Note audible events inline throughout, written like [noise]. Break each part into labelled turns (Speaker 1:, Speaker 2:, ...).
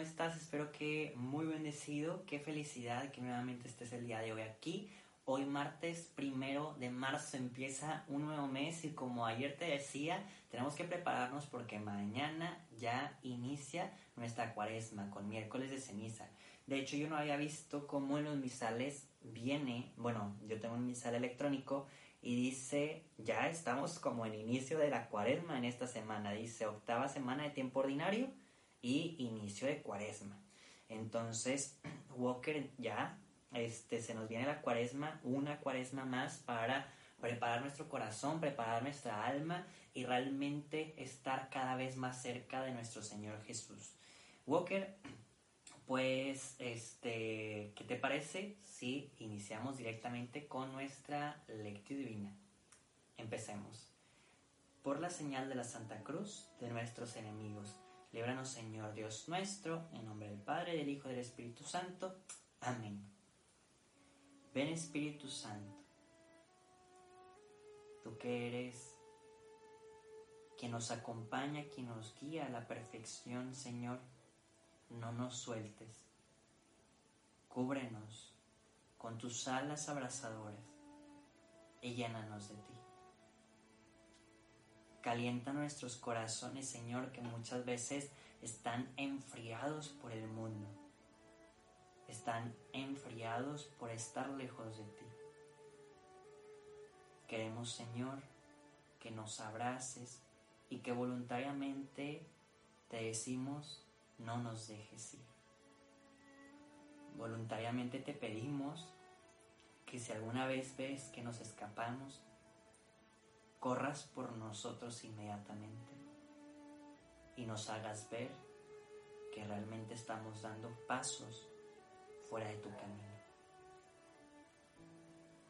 Speaker 1: Hola, hola Walker, ¿cómo estás? Espero que muy bendecido, qué felicidad que nuevamente estés el día de hoy aquí. Hoy martes primero de marzo empieza un nuevo mes y como ayer te decía, tenemos que prepararnos porque mañana ya inicia nuestra cuaresma con miércoles de ceniza. De hecho, yo no había visto cómo en los misales viene, bueno, yo tengo un misal electrónico y dice, ya estamos como en inicio de la cuaresma en esta semana, dice octava semana de tiempo ordinario y inicio de cuaresma. Entonces, [clears throat] Walker ya, este, se nos viene la cuaresma, una cuaresma más para preparar nuestro corazón, preparar nuestra alma y realmente estar cada vez más cerca de nuestro Señor Jesús. Walker, [clears throat] pues, este, ¿qué te parece si iniciamos directamente con nuestra lectura divina? Empecemos. Por la señal de la Santa Cruz de nuestros enemigos Líbranos, Señor Dios nuestro, en nombre del Padre, del Hijo y del Espíritu Santo. Amén. Ven Espíritu Santo, tú que eres quien nos acompaña, quien nos guía a la perfección, Señor, no nos sueltes. Cúbrenos con tus alas abrazadoras y llénanos de ti. Calienta nuestros corazones, Señor, que muchas veces están enfriados por el mundo. Están enfriados por estar lejos de ti. Queremos, Señor, que nos abraces y que voluntariamente te decimos, no nos dejes ir. Voluntariamente te pedimos que si alguna vez ves que nos escapamos, corras por nosotros inmediatamente y nos hagas ver que realmente estamos dando pasos fuera de tu camino.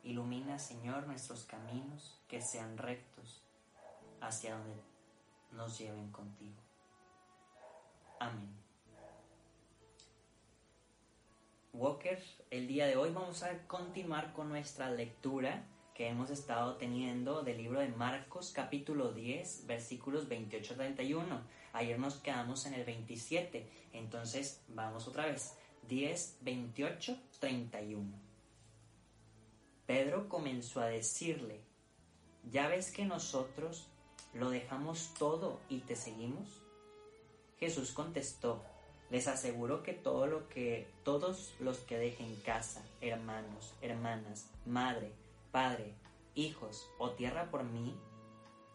Speaker 1: Ilumina, Señor, nuestros caminos que sean rectos hacia donde nos lleven contigo. Amén. Walker, el día de hoy vamos a continuar con nuestra lectura que hemos estado teniendo del libro de Marcos capítulo 10 versículos 28 31. Ayer nos quedamos en el 27, entonces vamos otra vez. 10, 28, 31. Pedro comenzó a decirle, ¿ya ves que nosotros lo dejamos todo y te seguimos? Jesús contestó, les aseguro que todo lo que todos los que dejen casa, hermanos, hermanas, madre, padre, hijos o tierra por mí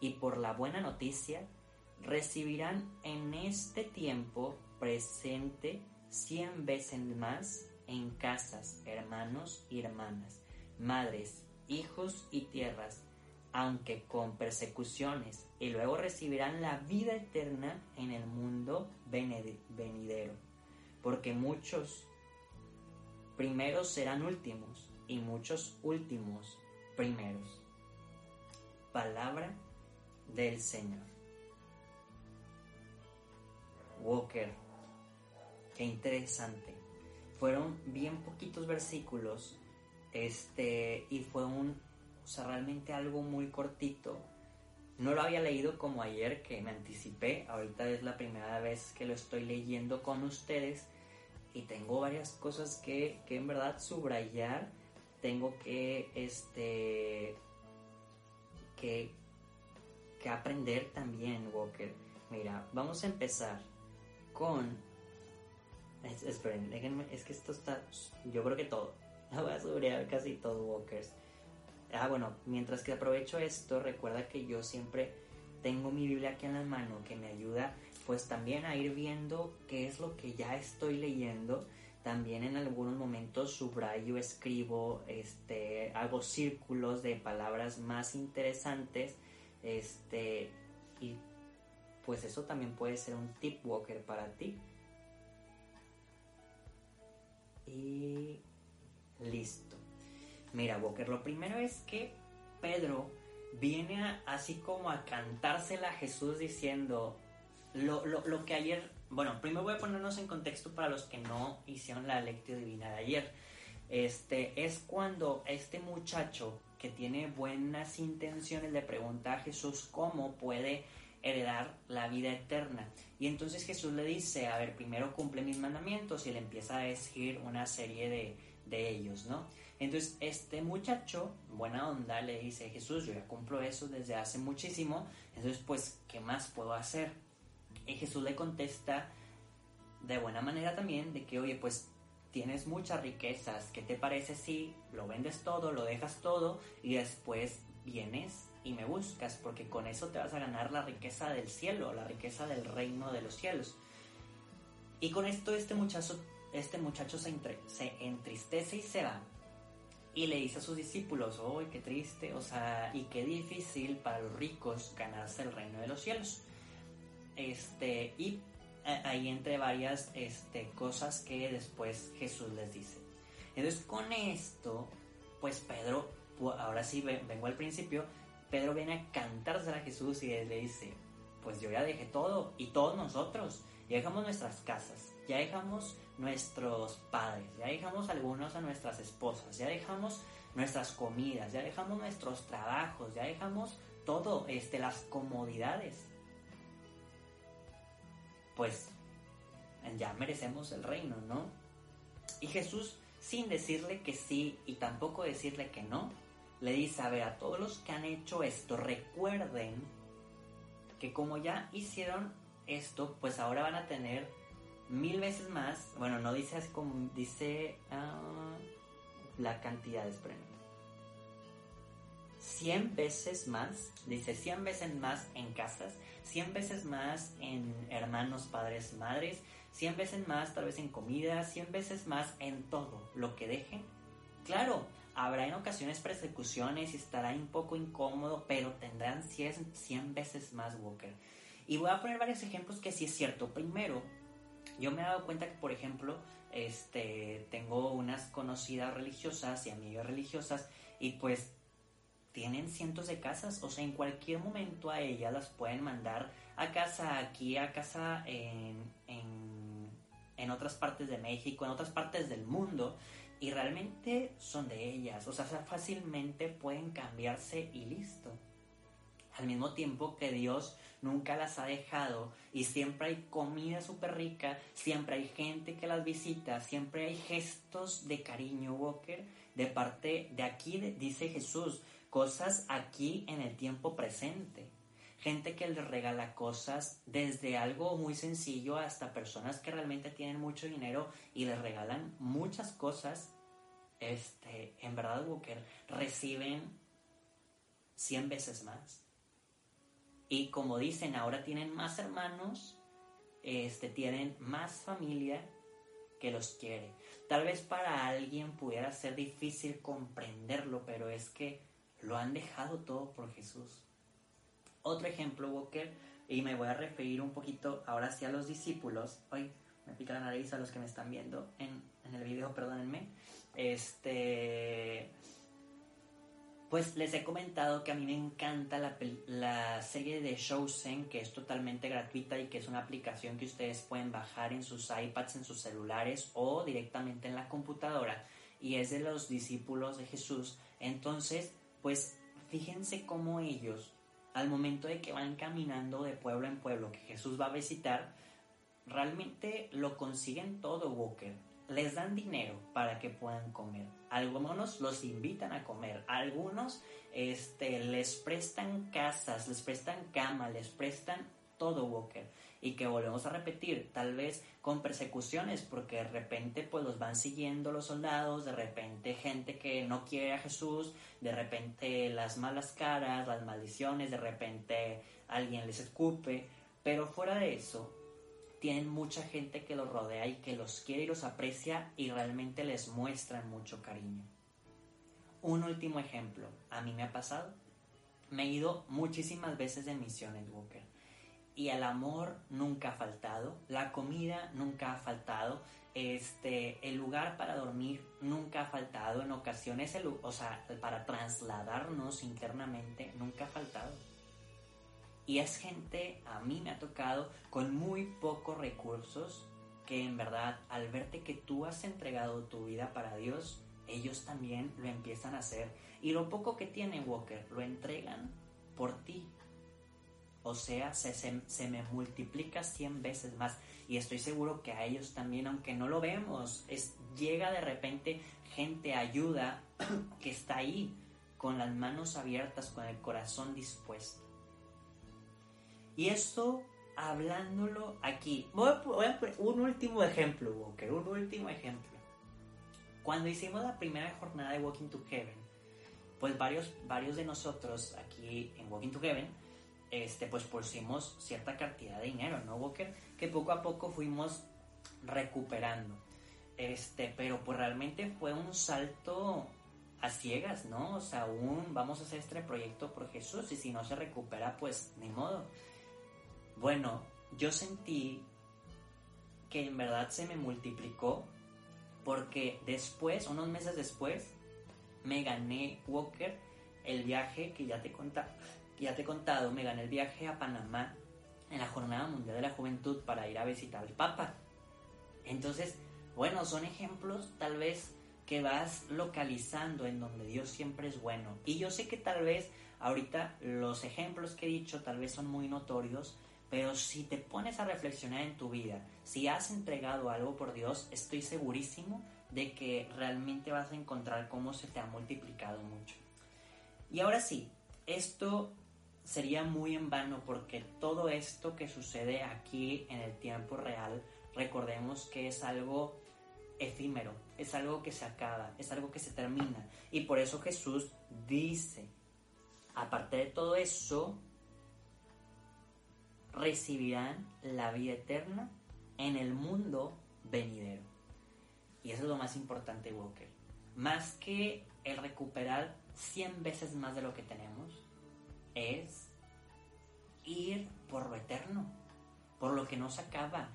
Speaker 1: y por la buena noticia, recibirán en este tiempo presente cien veces más en casas, hermanos y hermanas, madres, hijos y tierras, aunque con persecuciones, y luego recibirán la vida eterna en el mundo venidero. Porque muchos primeros serán últimos, y muchos últimos primeros. Palabra del Señor. Walker, qué interesante. Fueron bien poquitos versículos, este, y fue un, o sea, realmente algo muy cortito. No lo había leído como ayer, que me anticipé. Ahorita es la primera vez que lo estoy leyendo con ustedes y tengo varias cosas que, que en verdad subrayar tengo que, este, que, que aprender también, Walker. Mira, vamos a empezar con... esperen, déjenme, es que esto está... Yo creo que todo. [laughs] Lo voy a subir casi todo, Walkers. Ah, bueno, mientras que aprovecho esto, recuerda que yo siempre tengo mi Biblia aquí en la mano que me ayuda pues también a ir viendo qué es lo que ya estoy leyendo también en algunos momentos subrayo, escribo, este, hago círculos de palabras más interesantes, este, y pues eso también puede ser un tip walker para ti. Y listo. Mira, Walker, lo primero es que Pedro viene así como a cantársela a Jesús diciendo lo, lo, lo, que ayer, bueno, primero voy a ponernos en contexto para los que no hicieron la lectura divina de ayer. Este es cuando este muchacho que tiene buenas intenciones le pregunta a Jesús cómo puede heredar la vida eterna. Y entonces Jesús le dice, a ver, primero cumple mis mandamientos y le empieza a decir una serie de, de ellos, ¿no? Entonces este muchacho, buena onda, le dice, Jesús, yo ya cumplo eso desde hace muchísimo, entonces pues, ¿qué más puedo hacer? Y Jesús le contesta de buena manera también de que, oye, pues tienes muchas riquezas, ¿qué te parece si lo vendes todo, lo dejas todo y después vienes y me buscas? Porque con eso te vas a ganar la riqueza del cielo, la riqueza del reino de los cielos. Y con esto este muchacho, este muchacho se, se entristece y se va y le dice a sus discípulos, ¡ay, qué triste! O sea, y qué difícil para los ricos ganarse el reino de los cielos. Este, y ahí entre varias este, cosas que después Jesús les dice. Entonces, con esto, pues Pedro, ahora sí vengo al principio, Pedro viene a cantarse a Jesús y le dice, pues yo ya dejé todo, y todos nosotros, ya dejamos nuestras casas, ya dejamos nuestros padres, ya dejamos algunos a nuestras esposas, ya dejamos nuestras comidas, ya dejamos nuestros trabajos, ya dejamos todo, este, las comodidades. Pues ya merecemos el reino, ¿no? Y Jesús, sin decirle que sí y tampoco decirle que no, le dice, a ver, a todos los que han hecho esto, recuerden que como ya hicieron esto, pues ahora van a tener mil veces más, bueno, no dice así como, dice uh, la cantidad, espérenme. 100 veces más, dice 100 veces más en casas, 100 veces más en hermanos, padres, madres, 100 veces más tal vez en comida, 100 veces más en todo lo que dejen. Claro, habrá en ocasiones persecuciones y estará un poco incómodo, pero tendrán 100, 100 veces más Walker. Y voy a poner varios ejemplos que sí es cierto. Primero, yo me he dado cuenta que, por ejemplo, este, tengo unas conocidas religiosas y amigas religiosas y pues tienen cientos de casas, o sea, en cualquier momento a ellas las pueden mandar a casa aquí, a casa en, en, en otras partes de México, en otras partes del mundo, y realmente son de ellas, o sea, fácilmente pueden cambiarse y listo. Al mismo tiempo que Dios nunca las ha dejado y siempre hay comida súper rica, siempre hay gente que las visita, siempre hay gestos de cariño, Walker, de parte de aquí, dice Jesús, cosas aquí en el tiempo presente. Gente que les regala cosas desde algo muy sencillo hasta personas que realmente tienen mucho dinero y les regalan muchas cosas. Este, en verdad, Walker, reciben 100 veces más. Y como dicen, ahora tienen más hermanos, este, tienen más familia que los quiere. Tal vez para alguien pudiera ser difícil comprenderlo, pero es que lo han dejado todo por Jesús. Otro ejemplo, Walker, y me voy a referir un poquito ahora sí a los discípulos. Hoy me pica la nariz a los que me están viendo en, en el video, perdónenme. Este pues les he comentado que a mí me encanta la, la serie de Showsen, que es totalmente gratuita y que es una aplicación que ustedes pueden bajar en sus iPads, en sus celulares o directamente en la computadora. Y es de los discípulos de Jesús. Entonces, pues fíjense cómo ellos, al momento de que van caminando de pueblo en pueblo, que Jesús va a visitar, realmente lo consiguen todo, Walker les dan dinero para que puedan comer. Algunos los invitan a comer. Algunos este, les prestan casas, les prestan cama, les prestan todo, Walker. Y que volvemos a repetir, tal vez con persecuciones, porque de repente pues los van siguiendo los soldados, de repente gente que no quiere a Jesús, de repente las malas caras, las maldiciones, de repente alguien les escupe. Pero fuera de eso, tienen mucha gente que los rodea y que los quiere y los aprecia y realmente les muestran mucho cariño. Un último ejemplo, a mí me ha pasado. Me he ido muchísimas veces de misiones, Walker. Y el amor nunca ha faltado, la comida nunca ha faltado, este, el lugar para dormir nunca ha faltado, en ocasiones, el, o sea, para trasladarnos internamente nunca ha faltado. Y es gente, a mí me ha tocado, con muy pocos recursos, que en verdad al verte que tú has entregado tu vida para Dios, ellos también lo empiezan a hacer. Y lo poco que tienen, Walker, lo entregan por ti. O sea, se, se, me multiplica 100 veces más. Y estoy seguro que a ellos también, aunque no lo vemos, es, llega de repente gente, ayuda, [clears throat] que está ahí, con las manos abiertas, con el corazón dispuesto. Y esto hablándolo aquí. Voy a, poner un último ejemplo, Walker, un último ejemplo. Cuando hicimos la primera jornada de Walking to Heaven, pues varios, varios de nosotros aquí en Walking to Heaven, este, pues pusimos cierta cantidad de dinero, ¿no, Walker? Que poco a poco fuimos recuperando. Este, pero pues realmente fue un salto a ciegas, ¿no? O sea, aún vamos a hacer este proyecto por Jesús y si no se recupera, pues ni modo. Bueno, yo sentí que en verdad se me multiplicó porque después, unos meses después, me gané Walker el viaje que ya te, conta, ya te he contado, me gané el viaje a Panamá en la Jornada Mundial de la Juventud para ir a visitar al Papa. Entonces, bueno, son ejemplos tal vez que vas localizando en donde Dios siempre es bueno. Y yo sé que tal vez ahorita los ejemplos que he dicho tal vez son muy notorios, pero si te pones a reflexionar en tu vida, si has entregado algo por Dios, estoy segurísimo de que realmente vas a encontrar cómo se te ha multiplicado mucho. Y ahora sí, esto sería muy en vano porque todo esto que sucede aquí en el tiempo real, recordemos que es algo efímero, es algo que se acaba, es algo que se termina. Y por eso Jesús dice, aparte de todo eso, recibirán la vida eterna en el mundo venidero. Y eso es lo más importante, Walker. Más que el recuperar 100 veces más de lo que tenemos, es ir por lo eterno, por lo que no se acaba.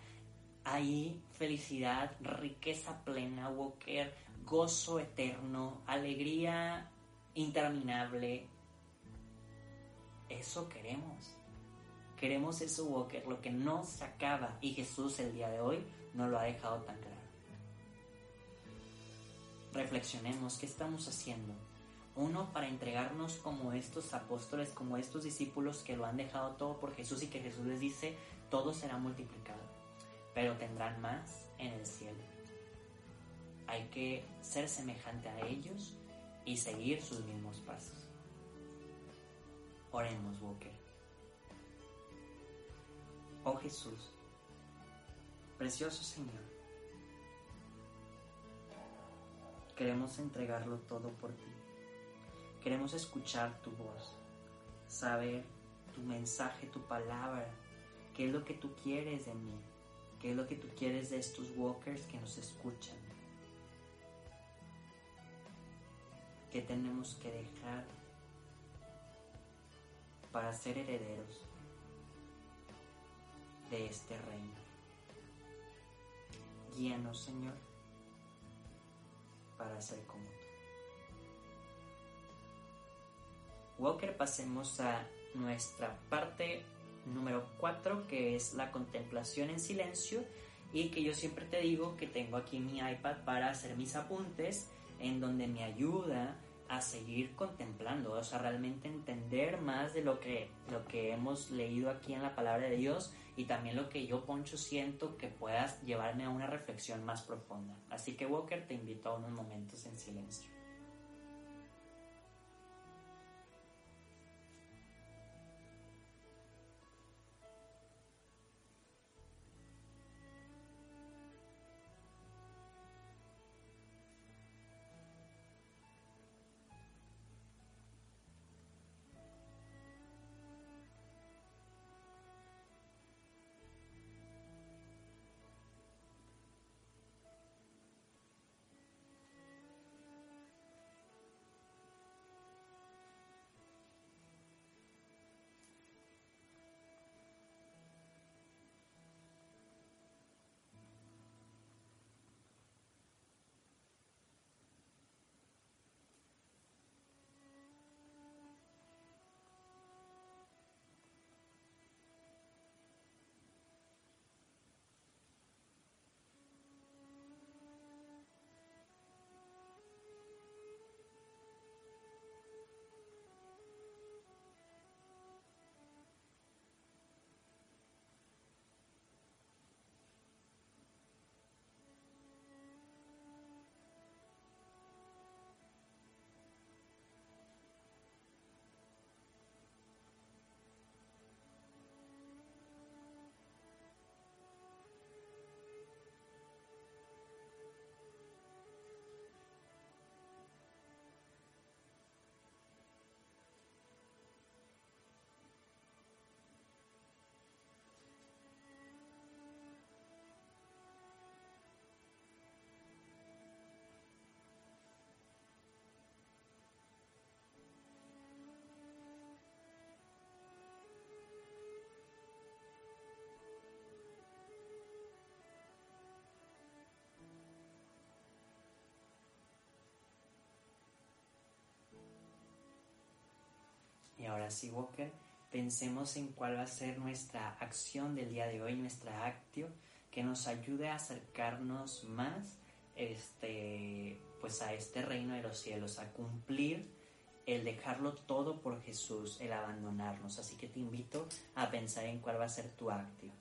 Speaker 1: Hay felicidad, riqueza plena, Walker, gozo eterno, alegría interminable. Eso queremos. Queremos eso, Walker, lo que no se acaba. Y Jesús el día de hoy no lo ha dejado tan claro. Reflexionemos, ¿qué estamos haciendo? Uno, para entregarnos como estos apóstoles, como estos discípulos que lo han dejado todo por Jesús y que Jesús les dice, todo será multiplicado, pero tendrán más en el cielo. Hay que ser semejante a ellos y seguir sus mismos pasos. Oremos, Walker. Oh Jesús, precioso Señor, queremos entregarlo todo por ti. Queremos escuchar tu voz, saber tu mensaje, tu palabra, qué es lo que tú quieres de mí, qué es lo que tú quieres de estos walkers que nos escuchan. ¿Qué tenemos que dejar para ser herederos de este reino. Guíanos, Señor, para ser como Walker, pasemos a nuestra parte número 4, que es la contemplación en silencio, y que yo siempre te digo que tengo aquí mi iPad para hacer mis apuntes, en donde me ayuda a seguir contemplando, o sea, realmente entender más de lo que, lo que hemos leído aquí en la palabra de Dios y también lo que yo, Poncho, siento que puedas llevarme a una reflexión más profunda. Así que, Walker, te invito a unos momentos en silencio. Ahora sí, Walker, pensemos en cuál va a ser nuestra acción del día de hoy, nuestra actio, que nos ayude a acercarnos más este, pues a este reino de los cielos, a cumplir el dejarlo todo por Jesús, el abandonarnos. Así que te invito a pensar en cuál va a ser tu actio.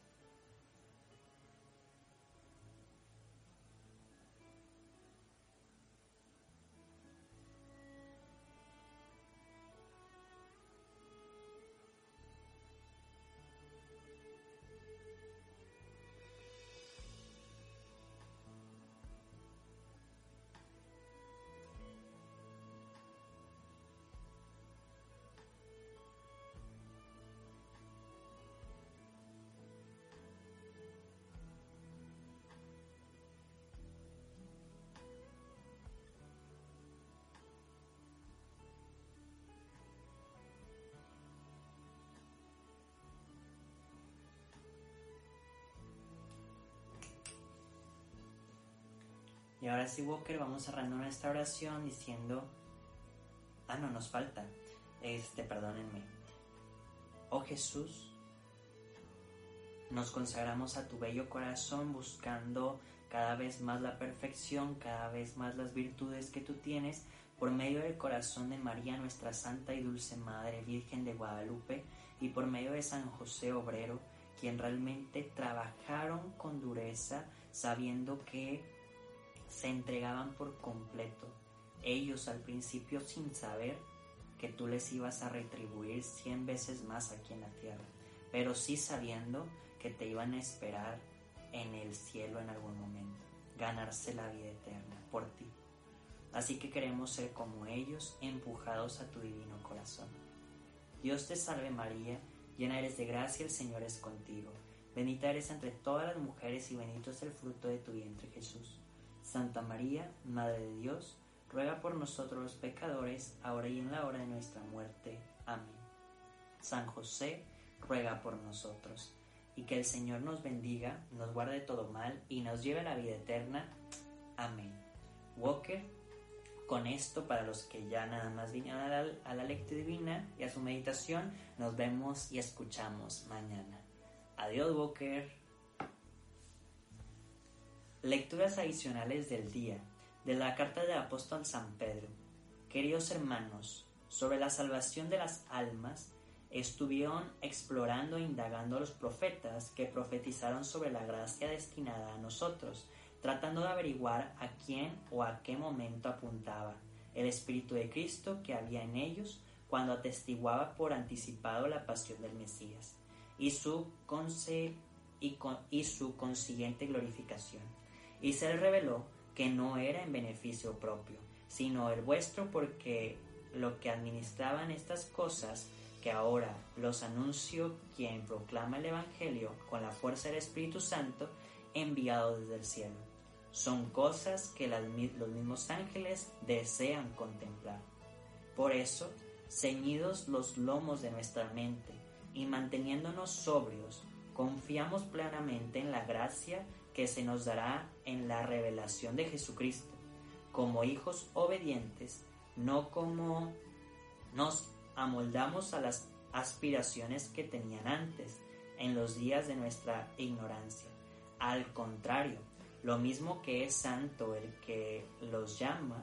Speaker 1: Y ahora sí, Walker, vamos cerrando nuestra oración diciendo, ah, no, nos falta, este, perdónenme. Oh Jesús, nos consagramos a tu bello corazón buscando cada vez más la perfección, cada vez más las virtudes que tú tienes por medio del corazón de María, nuestra Santa y Dulce Madre, Virgen de Guadalupe, y por medio de San José Obrero, quien realmente trabajaron con dureza, sabiendo que se entregaban por completo, ellos al principio sin saber que tú les ibas a retribuir cien veces más aquí en la tierra, pero sí sabiendo que te iban a esperar en el cielo en algún momento, ganarse la vida eterna por ti. Así que queremos ser como ellos, empujados a tu divino corazón. Dios te salve María, llena eres de gracia, el Señor es contigo. Bendita eres entre todas las mujeres y bendito es el fruto de tu vientre Jesús. Santa María, Madre de Dios, ruega por nosotros los pecadores, ahora y en la hora de nuestra muerte. Amén. San José, ruega por nosotros. Y que el Señor nos bendiga, nos guarde todo mal y nos lleve a la vida eterna. Amén. Walker, con esto, para los que ya nada más vinieron a la, a la lectura divina y a su meditación, nos vemos y escuchamos mañana. Adiós, Walker. Lecturas adicionales del día de la carta del apóstol San Pedro. Queridos hermanos, sobre la salvación de las almas, estuvieron explorando e indagando los profetas que profetizaron sobre la gracia destinada a nosotros, tratando de averiguar a quién o a qué momento apuntaba el Espíritu de Cristo que había en ellos cuando atestiguaba por anticipado la pasión del Mesías y su, y, y su consiguiente glorificación y se reveló que no era en beneficio propio, sino el vuestro porque lo que administraban estas cosas que ahora los anuncio quien proclama el Evangelio con la fuerza del Espíritu Santo enviado desde el cielo. Son cosas que los mismos ángeles desean contemplar. Por eso, ceñidos los lomos de nuestra mente y manteniéndonos sobrios, confiamos plenamente en la gracia que se nos dará en la revelación de Jesucristo, como hijos obedientes, no como nos amoldamos a las aspiraciones que tenían antes, en los días de nuestra ignorancia. Al contrario, lo mismo que es santo el que los llama,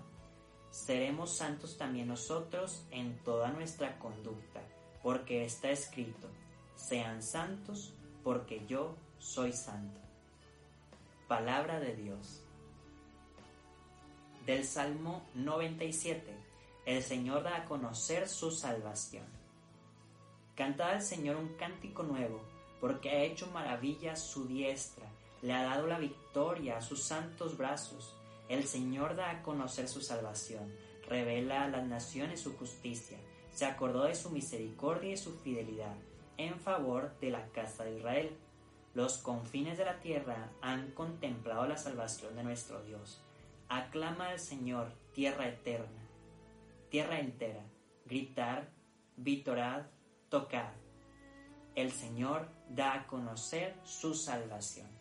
Speaker 1: seremos santos también nosotros en toda nuestra conducta, porque está escrito, sean santos porque yo soy santo. Palabra de Dios. Del Salmo 97. El Señor da a conocer su salvación. Cantad al Señor un cántico nuevo, porque ha hecho maravillas su diestra, le ha dado la victoria a sus santos brazos. El Señor da a conocer su salvación, revela a las naciones su justicia, se acordó de su misericordia y su fidelidad en favor de la casa de Israel los confines de la tierra han contemplado la salvación de nuestro Dios. Aclama al Señor, tierra eterna, tierra entera. Gritar, vitorad, tocad. El Señor da a conocer su salvación.